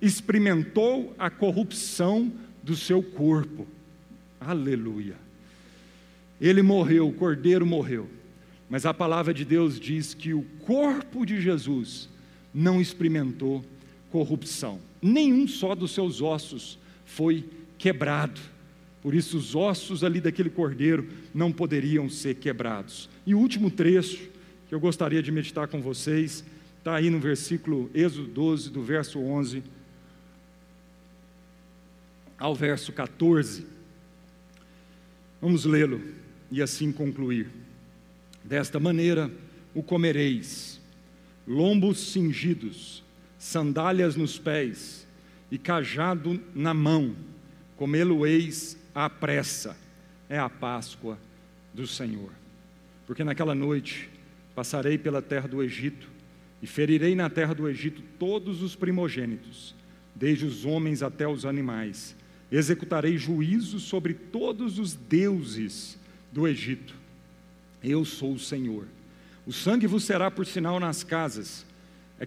experimentou a corrupção do seu corpo. Aleluia. Ele morreu, o cordeiro morreu. Mas a palavra de Deus diz que o corpo de Jesus não experimentou corrupção. Nenhum só dos seus ossos foi quebrado. Por isso, os ossos ali daquele cordeiro não poderiam ser quebrados. E o último trecho que eu gostaria de meditar com vocês está aí no versículo Êxodo 12, do verso 11 ao verso 14. Vamos lê-lo e assim concluir. Desta maneira o comereis, lombos cingidos, sandálias nos pés e cajado na mão, comê-lo-eis à pressa. É a Páscoa do Senhor. Porque naquela noite passarei pela terra do Egito e ferirei na terra do Egito todos os primogênitos, desde os homens até os animais. Executarei juízo sobre todos os deuses do Egito. Eu sou o Senhor. O sangue vos será por sinal nas casas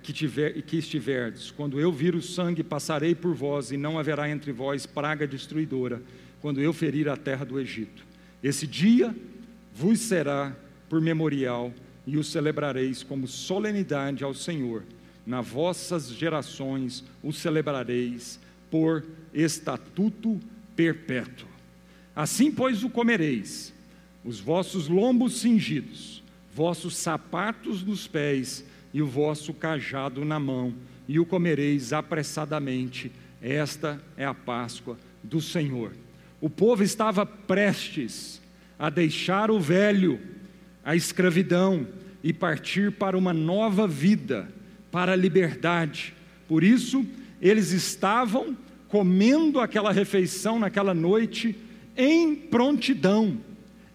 que, tiver, que estiverdes. Quando eu vir o sangue, passarei por vós, e não haverá entre vós praga destruidora, quando eu ferir a terra do Egito. Esse dia vos será por memorial, e o celebrareis como solenidade ao Senhor. Na vossas gerações o celebrareis por estatuto perpétuo. Assim, pois, o comereis, os vossos lombos cingidos, vossos sapatos nos pés, e o vosso cajado na mão, e o comereis apressadamente. Esta é a Páscoa do Senhor. O povo estava prestes a deixar o velho, a escravidão, e partir para uma nova vida, para a liberdade. Por isso, eles estavam comendo aquela refeição naquela noite em prontidão,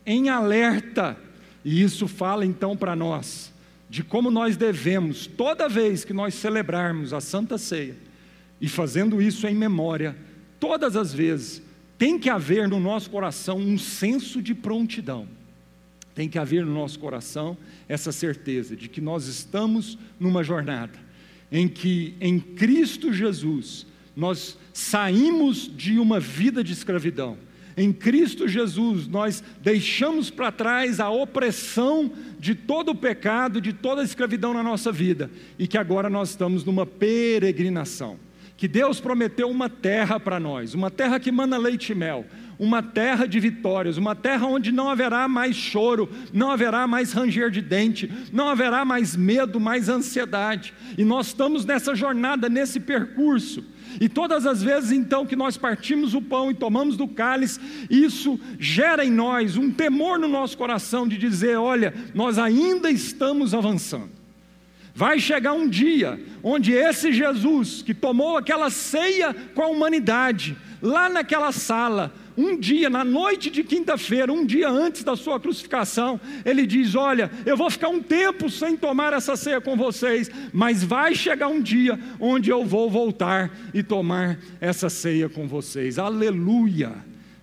em alerta. E isso fala então para nós de como nós devemos, toda vez que nós celebrarmos a Santa Ceia, e fazendo isso em memória, todas as vezes, tem que haver no nosso coração um senso de prontidão. Tem que haver no nosso coração essa certeza de que nós estamos numa jornada em que em Cristo Jesus nós saímos de uma vida de escravidão em Cristo Jesus, nós deixamos para trás a opressão de todo o pecado, de toda a escravidão na nossa vida, e que agora nós estamos numa peregrinação. Que Deus prometeu uma terra para nós, uma terra que manda leite e mel, uma terra de vitórias, uma terra onde não haverá mais choro, não haverá mais ranger de dente, não haverá mais medo, mais ansiedade. E nós estamos nessa jornada, nesse percurso. E todas as vezes então que nós partimos o pão e tomamos do cálice, isso gera em nós um temor no nosso coração de dizer: olha, nós ainda estamos avançando. Vai chegar um dia onde esse Jesus, que tomou aquela ceia com a humanidade, lá naquela sala, um dia, na noite de quinta-feira, um dia antes da sua crucificação, ele diz: Olha, eu vou ficar um tempo sem tomar essa ceia com vocês, mas vai chegar um dia onde eu vou voltar e tomar essa ceia com vocês. Aleluia!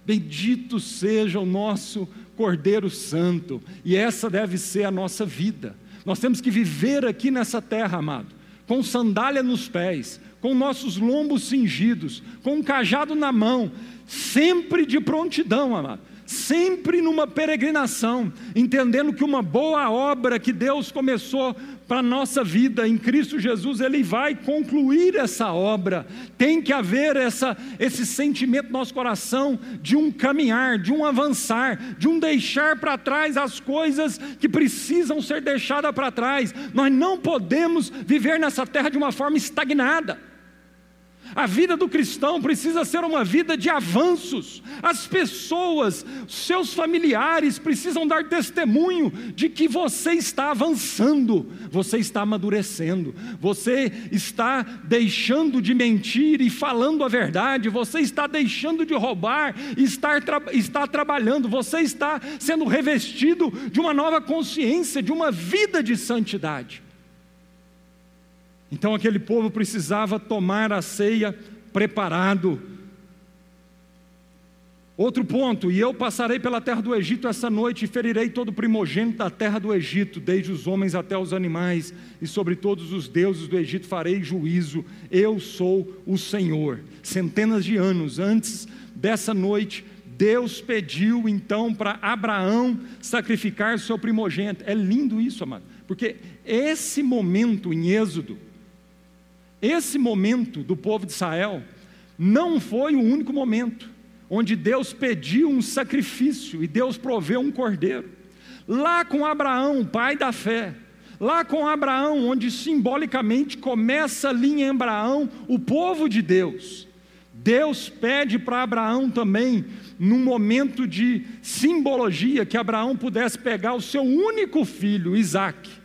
Bendito seja o nosso Cordeiro Santo, e essa deve ser a nossa vida. Nós temos que viver aqui nessa terra, amado, com sandália nos pés, com nossos lombos cingidos, com um cajado na mão, sempre de prontidão, amado, sempre numa peregrinação, entendendo que uma boa obra que Deus começou para a nossa vida em Cristo Jesus, Ele vai concluir essa obra. Tem que haver essa, esse sentimento no nosso coração de um caminhar, de um avançar, de um deixar para trás as coisas que precisam ser deixadas para trás. Nós não podemos viver nessa terra de uma forma estagnada. A vida do cristão precisa ser uma vida de avanços. As pessoas, seus familiares precisam dar testemunho de que você está avançando, você está amadurecendo, você está deixando de mentir e falando a verdade, você está deixando de roubar está, está trabalhando, você está sendo revestido de uma nova consciência, de uma vida de santidade. Então aquele povo precisava tomar a ceia preparado. Outro ponto, e eu passarei pela terra do Egito essa noite e ferirei todo primogênito da terra do Egito, desde os homens até os animais, e sobre todos os deuses do Egito farei juízo. Eu sou o Senhor. Centenas de anos antes dessa noite, Deus pediu então para Abraão sacrificar seu primogênito. É lindo isso, amado, porque esse momento em Êxodo, Esse momento do povo de Israel não foi o único momento onde Deus pediu um sacrifício e Deus proveu um cordeiro. Lá com Abraão, pai da fé, lá com Abraão, onde simbolicamente começa ali em Abraão o povo de Deus. Deus pede para Abraão também, num momento de simbologia, que Abraão pudesse pegar o seu único filho, Isaac.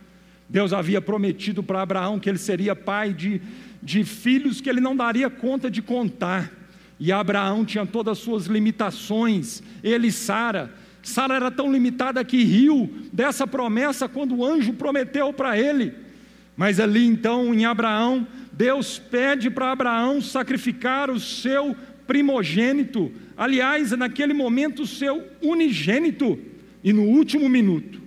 Deus havia prometido para Abraão que ele seria pai de, de filhos que ele não daria conta de contar. E Abraão tinha todas as suas limitações, ele e Sara. Sara era tão limitada que riu dessa promessa quando o anjo prometeu para ele. Mas ali então, em Abraão, Deus pede para Abraão sacrificar o seu primogênito, aliás, naquele momento, o seu unigênito. E no último minuto,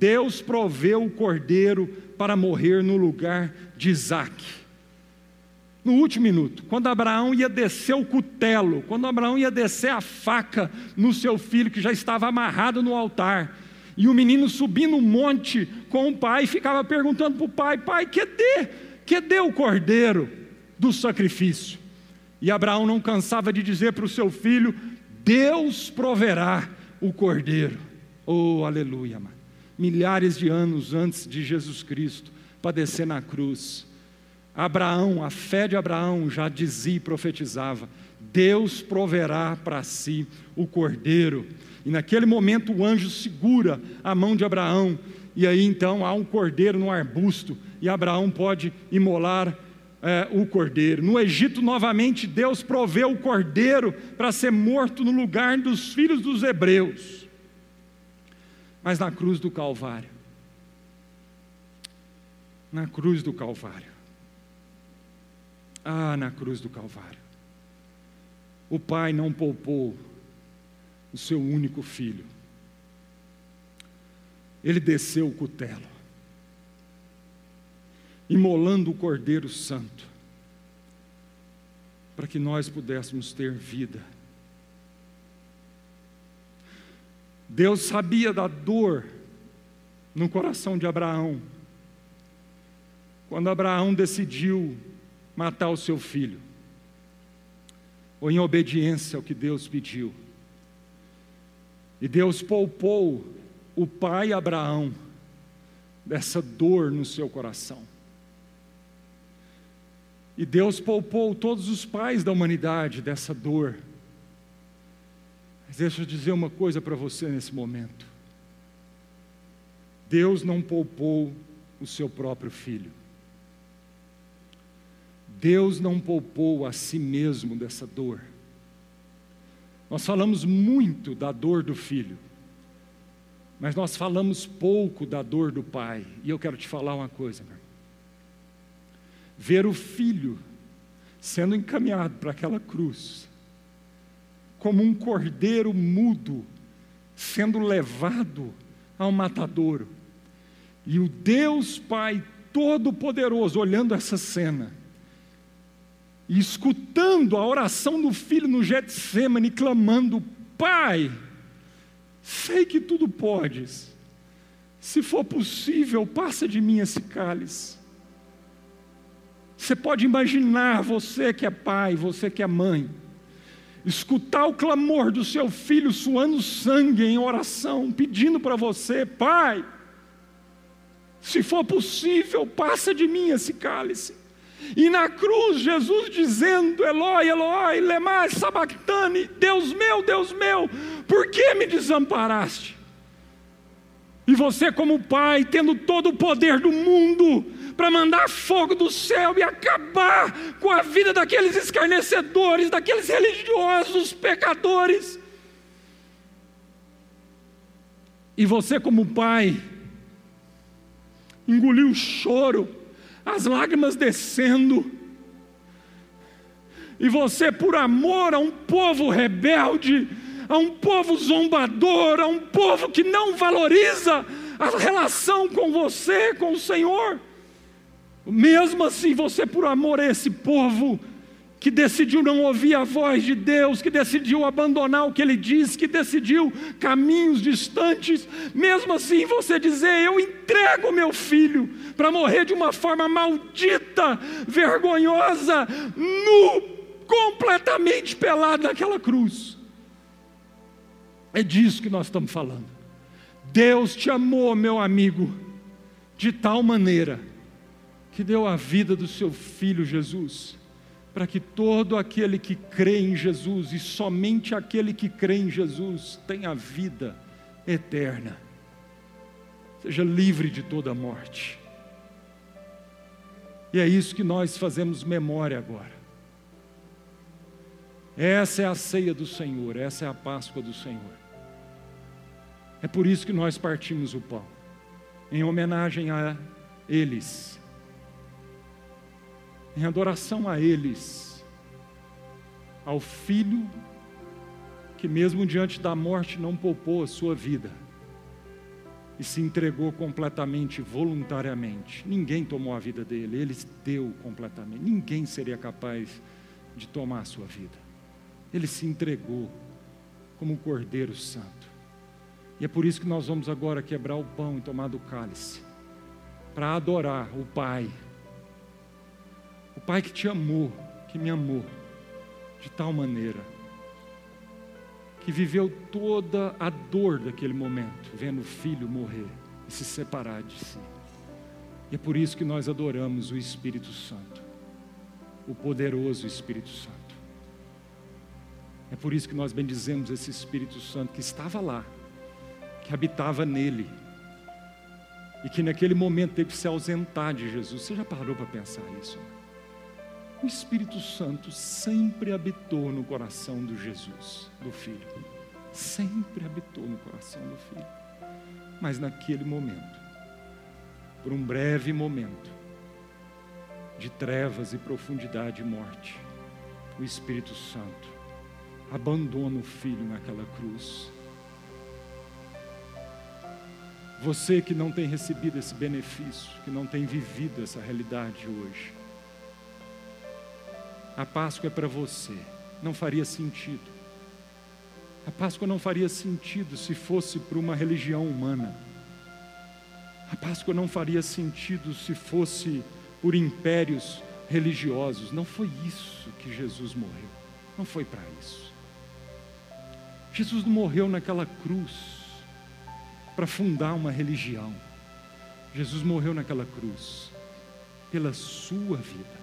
Deus proveu o cordeiro para morrer no lugar de Isaac. No último minuto, quando Abraão ia descer o cutelo, quando Abraão ia descer a faca no seu filho que já estava amarrado no altar, e o menino subindo o monte com o pai, ficava perguntando para o pai: Pai, cadê? Cadê o cordeiro do sacrifício? E Abraão não cansava de dizer para o seu filho: Deus proverá o cordeiro. Oh, aleluia, mano. Milhares de anos antes de Jesus Cristo padecer na cruz Abraão, a fé de Abraão já dizia e profetizava: Deus proverá para si o cordeiro. E naquele momento o anjo segura a mão de Abraão, e aí então há um cordeiro no arbusto, e Abraão pode imolar é, o cordeiro. No Egito, novamente, Deus proveu o cordeiro para ser morto no lugar dos filhos dos hebreus. Mas na cruz do Calvário, na cruz do Calvário, ah, na cruz do Calvário. O Pai não poupou o seu único filho. Ele desceu o cutelo, imolando o Cordeiro Santo, para que nós pudéssemos ter vida. Deus sabia da dor no coração de Abraão, quando Abraão decidiu matar o seu filho, ou em obediência ao que Deus pediu. E Deus poupou o pai Abraão dessa dor no seu coração. E Deus poupou todos os pais da humanidade dessa dor. Mas deixa eu dizer uma coisa para você nesse momento. Deus não poupou o seu próprio filho. Deus não poupou a si mesmo dessa dor. Nós falamos muito da dor do filho, mas nós falamos pouco da dor do pai. E eu quero te falar uma coisa, meu. Ver o filho sendo encaminhado para aquela cruz, como um cordeiro mudo sendo levado ao matadouro, e o Deus Pai Todo-Poderoso olhando essa cena, e escutando a oração do filho no Getsemane, clamando: Pai, sei que tudo podes, se for possível, passa de mim esse cálice. Você pode imaginar, você que é pai, você que é mãe, escutar o clamor do seu filho suando sangue em oração, pedindo para você: Pai, se for possível, passa de mim esse cálice. E na cruz, Jesus dizendo: Eloi, Eloi, lema sabachthani, Deus meu, Deus meu, por que me desamparaste? E você, como pai, tendo todo o poder do mundo para mandar fogo do céu e acabar com a vida daqueles escarnecedores, daqueles religiosos, pecadores. E você, como pai, engoliu o choro as lágrimas descendo, e você, por amor a um povo rebelde, a um povo zombador, a um povo que não valoriza a relação com você, com o Senhor, mesmo assim, você, por amor a esse povo, que decidiu não ouvir a voz de Deus, que decidiu abandonar o que Ele diz, que decidiu caminhos distantes, mesmo assim você dizer: Eu entrego meu filho para morrer de uma forma maldita, vergonhosa, nu, completamente pelado naquela cruz. É disso que nós estamos falando. Deus te amou, meu amigo, de tal maneira que deu a vida do seu filho Jesus para que todo aquele que crê em Jesus, e somente aquele que crê em Jesus, tenha vida eterna, seja livre de toda morte. E é isso que nós fazemos memória agora. Essa é a ceia do Senhor, essa é a Páscoa do Senhor. É por isso que nós partimos o pão, em homenagem a eles em adoração a eles, ao Filho que, mesmo diante da morte, não poupou a sua vida e se entregou completamente, voluntariamente. Ninguém tomou a vida dele, ele deu completamente. Ninguém seria capaz de tomar a sua vida. Ele se entregou como um cordeiro santo. E é por isso que nós vamos agora quebrar o pão e tomar do cálice para adorar o Pai o Pai que te amou, que me amou de tal maneira, que viveu toda a dor daquele momento, vendo o filho morrer e se separar de si. E é por isso que nós adoramos o Espírito Santo, o poderoso Espírito Santo. É por isso que nós bendizemos esse Espírito Santo que estava lá, que habitava nele, e que naquele momento teve que se ausentar de Jesus. Você já parou para pensar isso? O Espírito Santo sempre habitou no coração do Jesus, do Filho. Sempre habitou no coração do Filho. Mas naquele momento, por um breve momento de trevas e profundidade e morte, o Espírito Santo abandona o Filho naquela cruz. Você que não tem recebido esse benefício, que não tem vivido essa realidade hoje, a Páscoa é para você. Não faria sentido. A Páscoa não faria sentido se fosse para uma religião humana. A Páscoa não faria sentido se fosse por impérios religiosos. Não foi isso que Jesus morreu. Não foi para isso. Jesus não morreu naquela cruz para fundar uma religião. Jesus morreu naquela cruz pela sua vida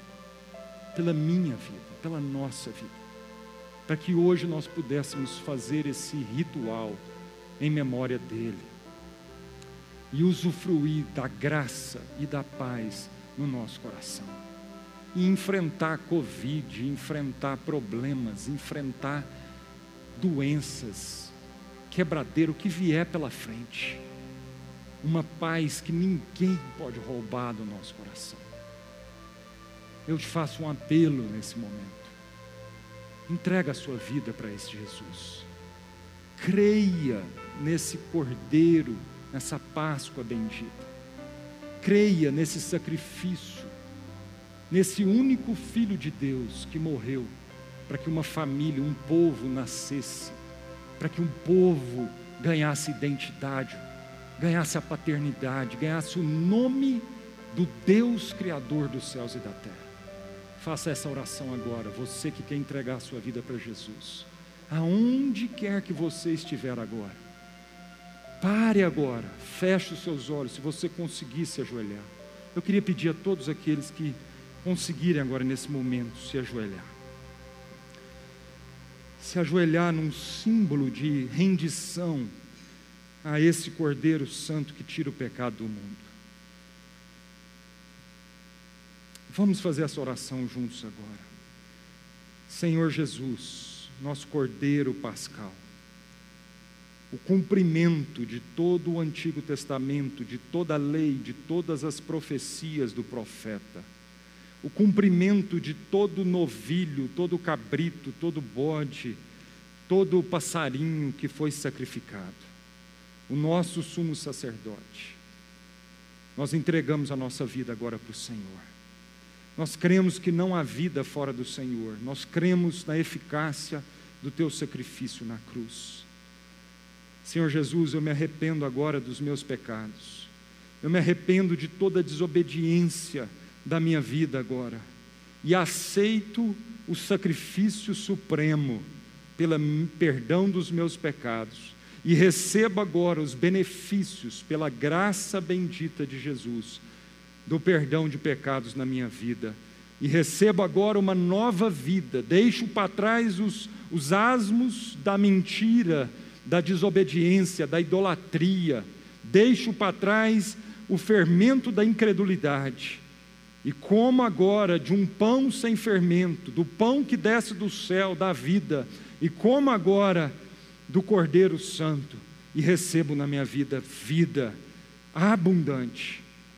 pela minha vida, pela nossa vida, para que hoje nós pudéssemos fazer esse ritual em memória dele e usufruir da graça e da paz no nosso coração. E enfrentar Covid, enfrentar problemas, enfrentar doenças, quebradeiro que vier pela frente. Uma paz que ninguém pode roubar do nosso coração eu te faço um apelo nesse momento. Entrega a sua vida para esse Jesus. Creia nesse Cordeiro, nessa Páscoa bendita. Creia nesse sacrifício, nesse único Filho de Deus que morreu para que uma família, um povo nascesse, para que um povo ganhasse identidade, ganhasse a paternidade, ganhasse o nome do Deus Criador dos céus e da terra. Faça essa oração agora, você que quer entregar a sua vida para Jesus. Aonde quer que você estiver agora. Pare agora, feche os seus olhos, se você conseguir se ajoelhar. Eu queria pedir a todos aqueles que conseguirem agora nesse momento se ajoelhar. Se ajoelhar num símbolo de rendição a esse Cordeiro Santo que tira o pecado do mundo. Vamos fazer essa oração juntos agora. Senhor Jesus, nosso Cordeiro Pascal, o cumprimento de todo o Antigo Testamento, de toda a lei, de todas as profecias do profeta, o cumprimento de todo novilho, todo cabrito, todo bode, todo passarinho que foi sacrificado, o nosso sumo sacerdote. Nós entregamos a nossa vida agora para o Senhor Nós cremos que não há vida fora do Senhor, nós cremos na eficácia do teu sacrifício na cruz. Senhor Jesus, eu me arrependo agora dos meus pecados, eu me arrependo de toda desobediência da minha vida agora, e aceito o sacrifício supremo pelo perdão dos meus pecados, e recebo agora os benefícios pela graça bendita de Jesus do perdão de pecados na minha vida. E recebo agora uma nova vida, deixo para trás os, os asmos da mentira, da desobediência, da idolatria, deixo para trás o fermento da incredulidade. E como agora de um pão sem fermento, do pão que desce do céu, da vida, e como agora do Cordeiro Santo, e recebo na minha vida vida abundante